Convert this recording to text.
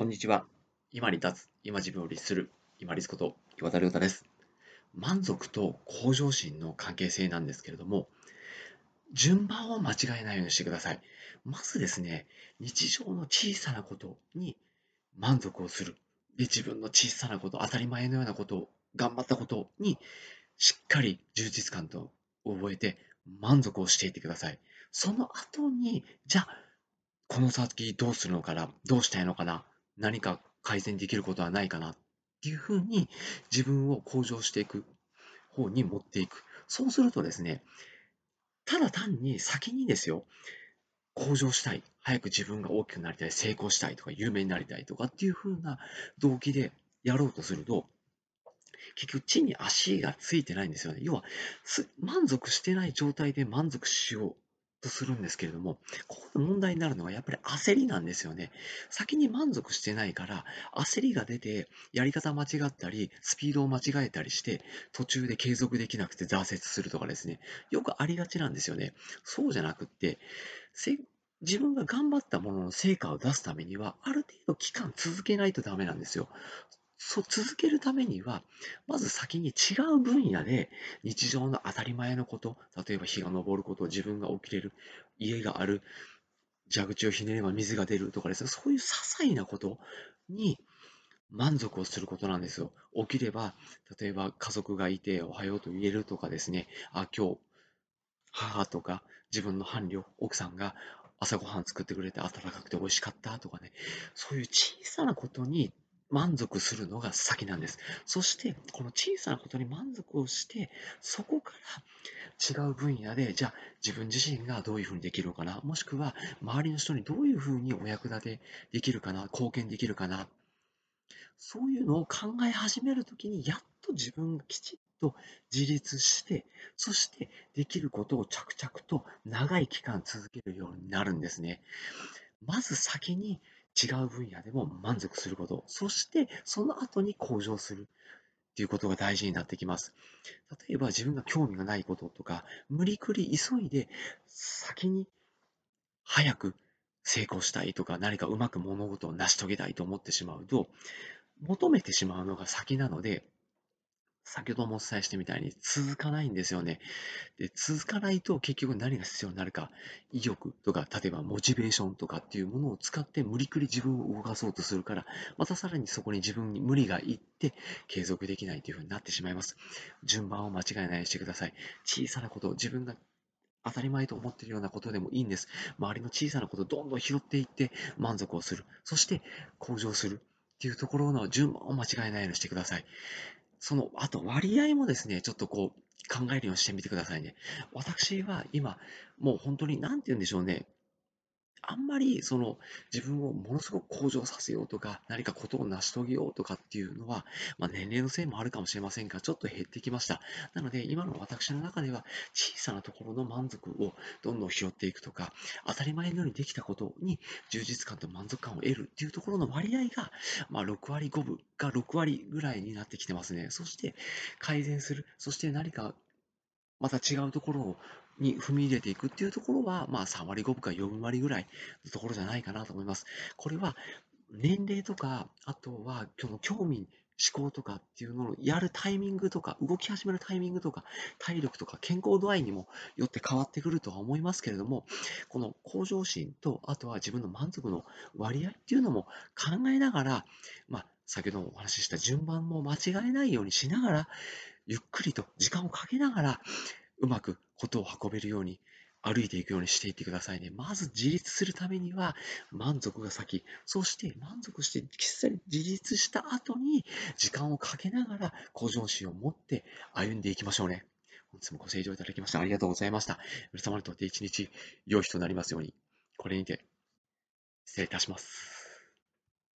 こんにちは。今に立つ、今自分を律する、今律こと岩田亮太です。満足と向上心の関係性なんですけれども、順番を間違えないようにしてください。まずですね、日常の小さなことに満足をする。で、自分の小さなこと、当たり前のようなことを、頑張ったことにしっかり充実感と覚えて満足をしていってください。その後に、じゃあ、この先どうするのかなどうしたいのかな何か改善できることはないかなっていうふうに自分を向上していく方に持っていく。そうするとですね、ただ単に先にですよ、向上したい、早く自分が大きくなりたい、成功したいとか、有名になりたいとかっていうふうな動機でやろうとすると、結局地に足がついてないんですよね。要は、満足してない状態で満足しようとするんですけれども、ここで問題になるのはやっぱり焦りなんですよね。先に満足してないから、焦りが出て、やり方間違ったり、スピードを間違えたりして、途中で継続できなくて挫折するとかですね、よくありがちなんですよね。そうじゃなくって、自分が頑張ったものの成果を出すためには、ある程度期間続けないとダメなんですよ。そう続けるためには、まず先に違う分野で日常の当たり前のこと、例えば日が昇ること、自分が起きれる、家がある、蛇口をひねれば水が出るとかですね、そういう些細なことに満足をすることなんですよ。起きれば、例えば家族がいておはようと言えるとかですね、あ、今日、母とか自分の伴侶、奥さんが朝ごはん作ってくれて温かくて美味しかったとかね、そういう小さなことに満足するのが先なんです。そして、この小さなことに満足をして、そこから違う分野で、じゃあ自分自身がどういうふうにできるのかな、もしくは周りの人にどういうふうにお役立てできるかな、貢献できるかな、そういうのを考え始めるときに、やっと自分がきちっと自立して、そしてできることを着々と長い期間続けるようになるんですね。まず先に違う分野でも満足すること、そしてその後に向上するっていうことが大事になってきます。例えば自分が興味がないこととか、無理くり急いで先に早く成功したいとか、何かうまく物事を成し遂げたいと思ってしまうと、求めてしまうのが先なので、先ほどもお伝えしてみたいに続かないんですよね。で続かないと結局何が必要になるか、意欲とか、例えばモチベーションとかっていうものを使って無理くり自分を動かそうとするから、またさらにそこに自分に無理がいって継続できないというふうになってしまいます。順番を間違えないようにしてください。小さなこと、自分が当たり前と思っているようなことでもいいんです。周りの小さなことをどんどん拾っていって満足をする。そして向上する。っていうところの順番を間違えないようにしてください。その、あと割合もですね、ちょっとこう、考えるようにしてみてくださいね。私は今、もう本当に、なんて言うんでしょうね。あんまりその自分をものすごく向上させようとか、何かことを成し遂げようとかっていうのは、まあ、年齢のせいもあるかもしれませんが、ちょっと減ってきました。なので、今の私の中では、小さなところの満足をどんどん拾っていくとか、当たり前のようにできたことに充実感と満足感を得るっていうところの割合が、まあ、6割5分が6割ぐらいになってきてますね。そして、改善する。そして何かまた違うところをに踏み入れていくっていうところは、まあ3割5分か4割ぐらいのところじゃないかなと思います。これは年齢とか、あとは今日の興味、思考とかっていうのをやるタイミングとか、動き始めるタイミングとか、体力とか健康度合いにもよって変わってくるとは思いますけれども、この向上心と、あとは自分の満足の割合っていうのも考えながら、まあ、先ほどお話しした順番も間違えないようにしながら、ゆっくりと時間をかけながら、うまくことを運べるように歩いていくようにしていってくださいね。まず自立するためには満足が先。そして満足してきっさり自立した後に時間をかけながら向上心を持って歩んでいきましょうね。本日もご清聴いただきましてありがとうございました。皆様にとって一日良い日となりますように。これにて失礼いたします。